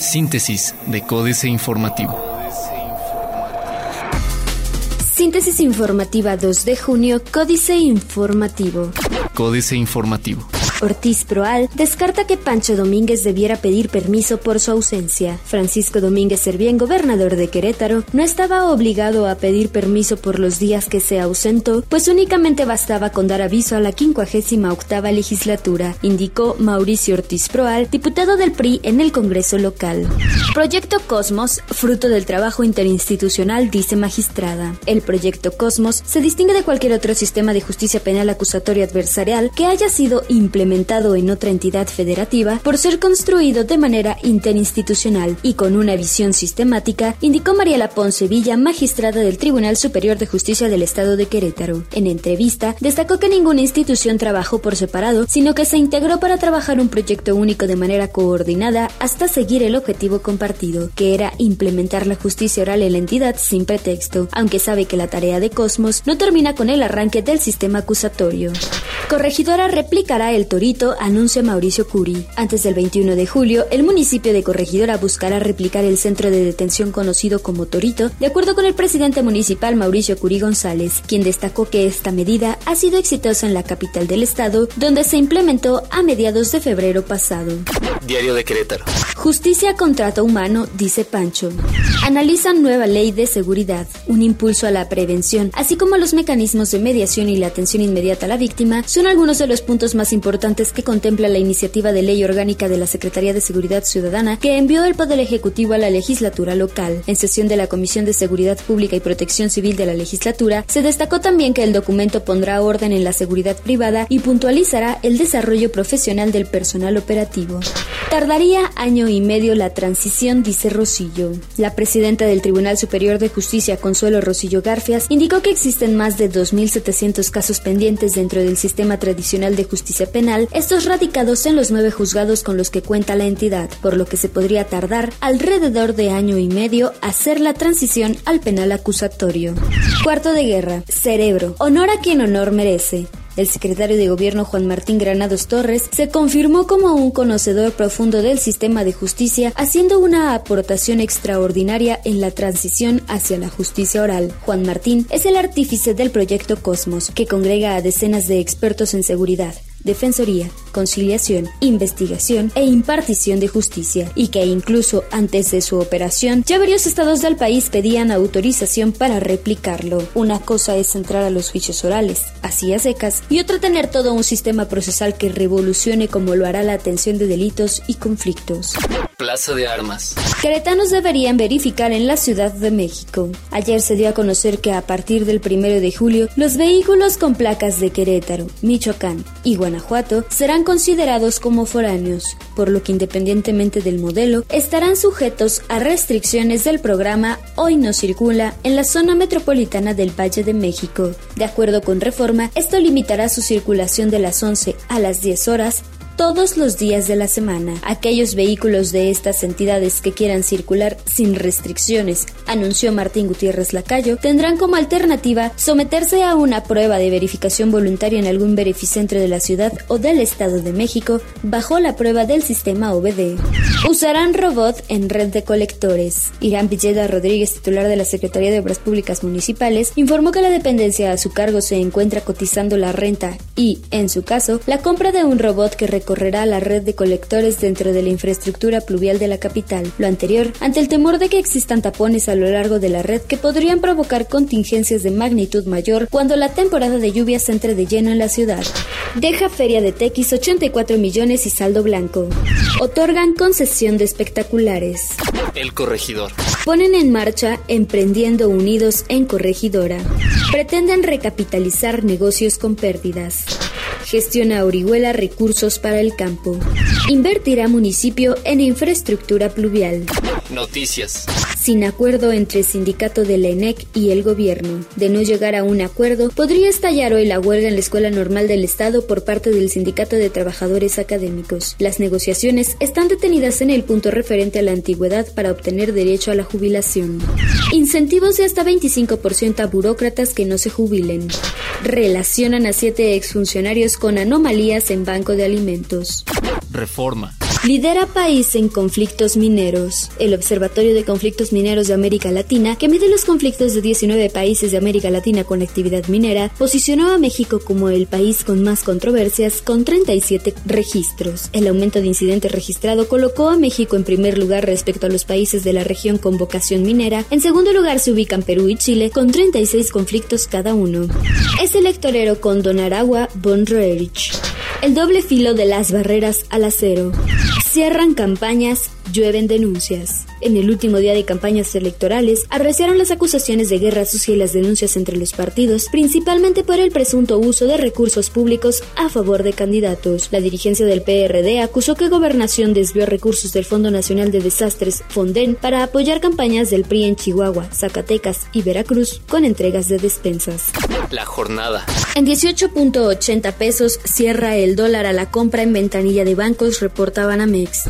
Síntesis de Códice Informativo. Síntesis informativa 2 de junio, Códice Informativo. Códice Informativo. Ortiz Proal descarta que Pancho Domínguez debiera pedir permiso por su ausencia. Francisco Domínguez Servién, gobernador de Querétaro, no estaba obligado a pedir permiso por los días que se ausentó, pues únicamente bastaba con dar aviso a la 58 octava legislatura, indicó Mauricio Ortiz Proal, diputado del PRI en el Congreso local. Proyecto Cosmos, fruto del trabajo interinstitucional, dice magistrada. El proyecto Cosmos se distingue de cualquier otro sistema de justicia penal acusatoria adversarial que haya sido implementado en otra entidad federativa por ser construido de manera interinstitucional y con una visión sistemática, indicó Mariela Ponce Villa, magistrada del Tribunal Superior de Justicia del Estado de Querétaro. En entrevista, destacó que ninguna institución trabajó por separado, sino que se integró para trabajar un proyecto único de manera coordinada hasta seguir el objetivo compartido, que era implementar la justicia oral en la entidad sin pretexto, aunque sabe que la tarea de Cosmos no termina con el arranque del sistema acusatorio. Corregidora replicará el Torito, anuncia Mauricio Curi. Antes del 21 de julio, el municipio de Corregidora buscará replicar el centro de detención conocido como Torito, de acuerdo con el presidente municipal Mauricio Curi González, quien destacó que esta medida ha sido exitosa en la capital del estado, donde se implementó a mediados de febrero pasado. Diario de Querétaro. Justicia contrato humano, dice Pancho. Analizan nueva ley de seguridad, un impulso a la prevención, así como los mecanismos de mediación y la atención inmediata a la víctima, son algunos de los puntos más importantes que contempla la iniciativa de ley orgánica de la Secretaría de Seguridad Ciudadana que envió el Poder Ejecutivo a la legislatura local. En sesión de la Comisión de Seguridad Pública y Protección Civil de la legislatura, se destacó también que el documento pondrá orden en la seguridad privada y puntualizará el desarrollo profesional del personal operativo. Tardaría año y medio la transición, dice Rosillo. La presidenta del Tribunal Superior de Justicia, Consuelo Rosillo Garfias, indicó que existen más de 2.700 casos pendientes dentro del sistema tradicional de justicia penal estos radicados en los nueve juzgados con los que cuenta la entidad, por lo que se podría tardar alrededor de año y medio hacer la transición al penal acusatorio. Cuarto de guerra, cerebro, honor a quien honor merece. El secretario de Gobierno Juan Martín Granados Torres se confirmó como un conocedor profundo del sistema de justicia, haciendo una aportación extraordinaria en la transición hacia la justicia oral. Juan Martín es el artífice del proyecto Cosmos, que congrega a decenas de expertos en seguridad, defensoría, conciliación, investigación e impartición de justicia, y que incluso antes de su operación ya varios estados del país pedían autorización para replicarlo. Una cosa es entrar a los juicios orales, así a secas, y otra tener todo un sistema procesal que revolucione como lo hará la atención de delitos y conflictos. Plaza de Armas. Queretanos deberían verificar en la Ciudad de México. Ayer se dio a conocer que a partir del primero de julio, los vehículos con placas de Querétaro, Michoacán y Guanajuato serán considerados como foráneos, por lo que independientemente del modelo, estarán sujetos a restricciones del programa Hoy no circula en la zona metropolitana del Valle de México. De acuerdo con Reforma, esto limitará su circulación de las 11 a las 10 horas todos los días de la semana. Aquellos vehículos de estas entidades que quieran circular sin restricciones, anunció Martín Gutiérrez Lacayo, tendrán como alternativa someterse a una prueba de verificación voluntaria en algún verificentro de la ciudad o del Estado de México bajo la prueba del sistema OBD. Usarán robot en red de colectores. Irán Villeda Rodríguez, titular de la Secretaría de Obras Públicas Municipales, informó que la dependencia a su cargo se encuentra cotizando la renta y, en su caso, la compra de un robot que correrá la red de colectores dentro de la infraestructura pluvial de la capital. Lo anterior, ante el temor de que existan tapones a lo largo de la red que podrían provocar contingencias de magnitud mayor cuando la temporada de lluvias entre de lleno en la ciudad. Deja Feria de Tequis 84 millones y saldo blanco. Otorgan concesión de espectaculares. El corregidor. Ponen en marcha Emprendiendo Unidos en Corregidora. Pretenden recapitalizar negocios con pérdidas. Gestiona Orihuela recursos para el campo. Invertirá municipio en infraestructura pluvial. Noticias. Sin acuerdo entre el sindicato de la ENEC y el gobierno. De no llegar a un acuerdo, podría estallar hoy la huelga en la Escuela Normal del Estado por parte del Sindicato de Trabajadores Académicos. Las negociaciones están detenidas en el punto referente a la antigüedad para obtener derecho a la jubilación. Incentivos de hasta 25% a burócratas que no se jubilen. Relacionan a siete exfuncionarios con anomalías en banco de alimentos. Reforma. Lidera país en conflictos mineros. El Observatorio de Conflictos Mineros de América Latina, que mide los conflictos de 19 países de América Latina con actividad minera, posicionó a México como el país con más controversias, con 37 registros. El aumento de incidentes registrado colocó a México en primer lugar respecto a los países de la región con vocación minera. En segundo lugar se ubican Perú y Chile, con 36 conflictos cada uno. Es electorero con Don Aragua von Roerich. El doble filo de las barreras al acero. Cierran campañas, llueven denuncias. En el último día de campañas electorales, arreciaron las acusaciones de guerra sucia y las denuncias entre los partidos, principalmente por el presunto uso de recursos públicos a favor de candidatos. La dirigencia del PRD acusó que Gobernación desvió recursos del Fondo Nacional de Desastres, Fonden, para apoyar campañas del PRI en Chihuahua, Zacatecas y Veracruz con entregas de despensas. La jornada. En 18.80 pesos cierra el dólar a la compra en ventanilla de bancos, reportaban Amex.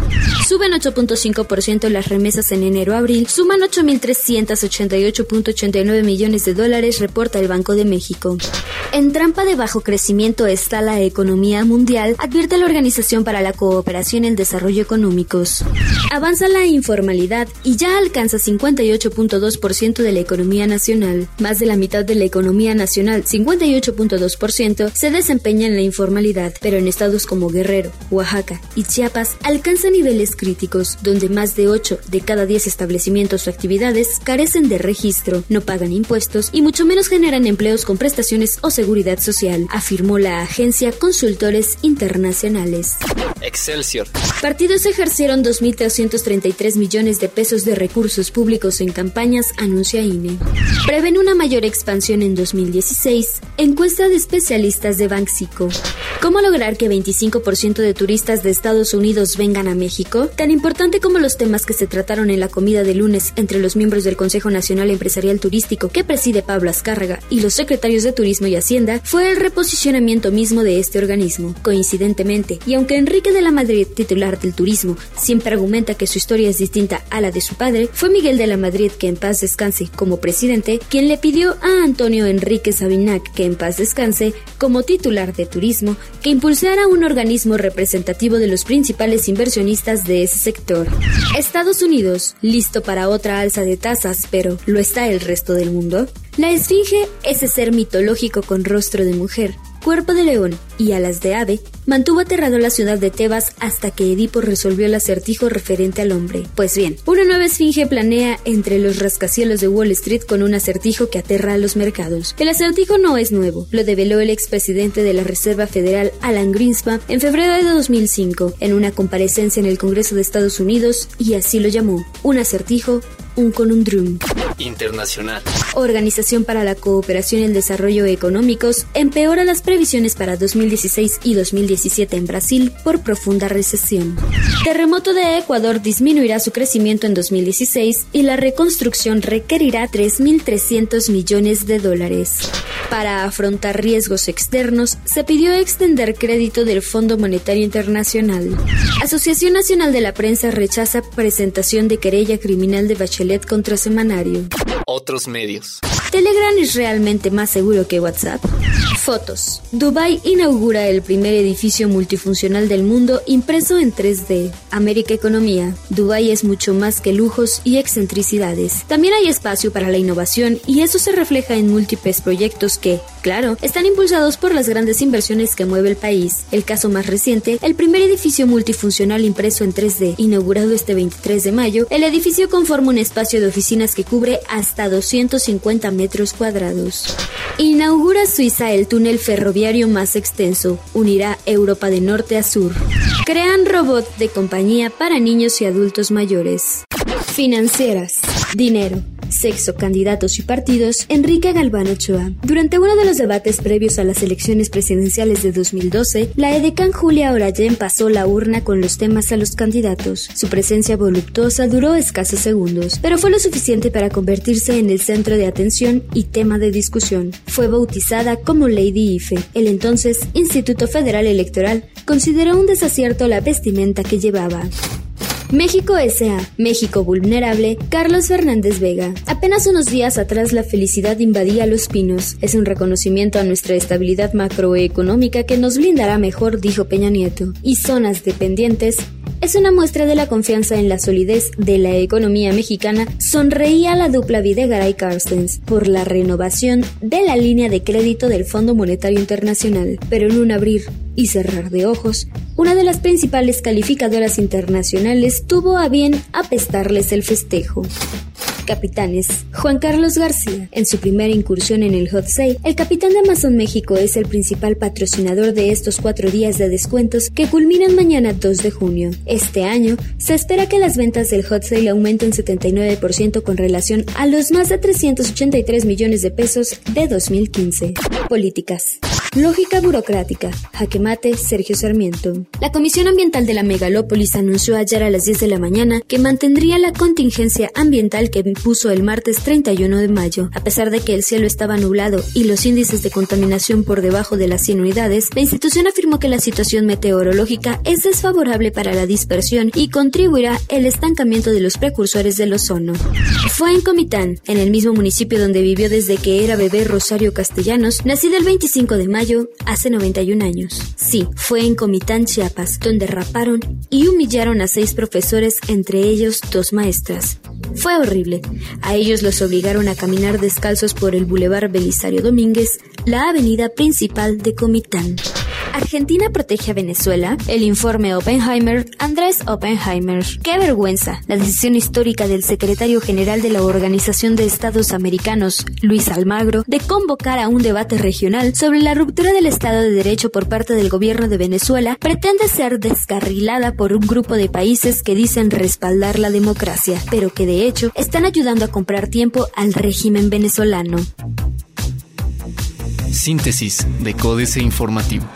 Suben 8.5% las remesas en enero-abril, suman 8.388.89 millones de dólares, reporta el Banco de México. En trampa de bajo crecimiento está la economía mundial, advierte la Organización para la Cooperación y el Desarrollo Económicos. Avanza la informalidad y ya alcanza 58.2% de la economía nacional. Más de la mitad de la economía nacional, 58.2%, se desempeña en la informalidad, pero en estados como Guerrero, Oaxaca y Chiapas alcanza niveles críticos, donde más de 8 de cada 10 establecimientos o actividades carecen de registro, no pagan impuestos y mucho menos generan empleos con prestaciones o seguridad social, afirmó la agencia Consultores Internacionales. Excelsior. Partidos ejercieron 2.333 millones de pesos de recursos públicos en campañas, anuncia INE. Prevén una mayor expansión en 2016. Encuesta de especialistas de Banxico. ¿Cómo lograr que 25% de turistas de Estados Unidos vengan a México? Tan importante como los temas que se trataron en la comida de lunes entre los miembros del Consejo Nacional Empresarial Turístico que preside Pablo Azcárraga y los secretarios de Turismo y Hacienda fue el reposicionamiento mismo de este organismo. Coincidentemente, y aunque Enrique de la Madrid, titular del turismo, siempre argumenta que su historia es distinta a la de su padre, fue Miguel de la Madrid, que en paz descanse como presidente, quien le pidió a Antonio Enrique Sabinac, que en paz descanse, como titular de turismo, que impulsara un organismo representativo de los principales inversionistas de ese sector. Estados Unidos, listo para otra alza de tasas, pero ¿lo está el resto del mundo? La esfinge, ese ser mitológico con rostro de mujer, cuerpo de león y alas de ave, mantuvo aterrado la ciudad de Tebas hasta que Edipo resolvió el acertijo referente al hombre. Pues bien, una nueva esfinge planea entre los rascacielos de Wall Street con un acertijo que aterra a los mercados. El acertijo no es nuevo, lo develó el expresidente de la Reserva Federal Alan Greenspan en febrero de 2005 en una comparecencia en el Congreso de Estados Unidos y así lo llamó, un acertijo un conundrum. Internacional. Organización para la Cooperación y el Desarrollo Económicos empeora las previsiones para 2016 y 2017 en Brasil por profunda recesión. Terremoto de Ecuador disminuirá su crecimiento en 2016 y la reconstrucción requerirá 3.300 millones de dólares. Para afrontar riesgos externos, se pidió extender crédito del Fondo Monetario Internacional. Asociación Nacional de la Prensa rechaza presentación de querella criminal de Bachelet contra Semanario. Otros medios. ¿Telegram es realmente más seguro que WhatsApp? Fotos. Dubai inaugura el primer edificio multifuncional del mundo impreso en 3D. América Economía. Dubai es mucho más que lujos y excentricidades. También hay espacio para la innovación y eso se refleja en múltiples proyectos que, claro, están impulsados por las grandes inversiones que mueve el país. El caso más reciente, el primer edificio multifuncional impreso en 3D, inaugurado este 23 de mayo, el edificio conforma un espacio de oficinas que cubre hasta 250 metros cuadrados. Inaugura Suiza el túnel ferroviario más extenso, unirá Europa de norte a sur. Crean robot de compañía para niños y adultos mayores. Financieras. Dinero sexo, candidatos y partidos, Enrique Galván Ochoa. Durante uno de los debates previos a las elecciones presidenciales de 2012, la edecán Julia Orayén pasó la urna con los temas a los candidatos. Su presencia voluptuosa duró escasos segundos, pero fue lo suficiente para convertirse en el centro de atención y tema de discusión. Fue bautizada como Lady Ife. El entonces Instituto Federal Electoral consideró un desacierto la vestimenta que llevaba. México S.A. México Vulnerable, Carlos Fernández Vega. Apenas unos días atrás la felicidad invadía los pinos. Es un reconocimiento a nuestra estabilidad macroeconómica que nos blindará mejor, dijo Peña Nieto. Y zonas dependientes es una muestra de la confianza en la solidez de la economía mexicana, sonreía la dupla Videgaray Carstens por la renovación de la línea de crédito del Fondo Monetario Internacional, pero en un abrir y cerrar de ojos, una de las principales calificadoras internacionales tuvo a bien apestarles el festejo capitanes. Juan Carlos García, en su primera incursión en el Hot Sale, el capitán de Amazon México es el principal patrocinador de estos cuatro días de descuentos que culminan mañana 2 de junio. Este año, se espera que las ventas del Hot Sale aumenten 79% con relación a los más de 383 millones de pesos de 2015. Políticas. Lógica burocrática. Jaque mate, Sergio Sarmiento. La Comisión Ambiental de la Megalópolis anunció ayer a las 10 de la mañana que mantendría la contingencia ambiental que impuso el martes 31 de mayo. A pesar de que el cielo estaba nublado y los índices de contaminación por debajo de las 100 unidades, la institución afirmó que la situación meteorológica es desfavorable para la dispersión y contribuirá el estancamiento de los precursores del ozono. Fue en Comitán, en el mismo municipio donde vivió desde que era bebé Rosario Castellanos, nacida el 25 de mayo mayo hace 91 años. Sí, fue en Comitán, Chiapas, donde raparon y humillaron a seis profesores, entre ellos dos maestras. Fue horrible. A ellos los obligaron a caminar descalzos por el Boulevard Belisario Domínguez, la avenida principal de Comitán. Argentina protege a Venezuela. El informe Oppenheimer, Andrés Oppenheimer. Qué vergüenza. La decisión histórica del secretario general de la Organización de Estados Americanos, Luis Almagro, de convocar a un debate regional sobre la ruptura del Estado de Derecho por parte del gobierno de Venezuela pretende ser descarrilada por un grupo de países que dicen respaldar la democracia, pero que de hecho están ayudando a comprar tiempo al régimen venezolano. Síntesis de Códice Informativo.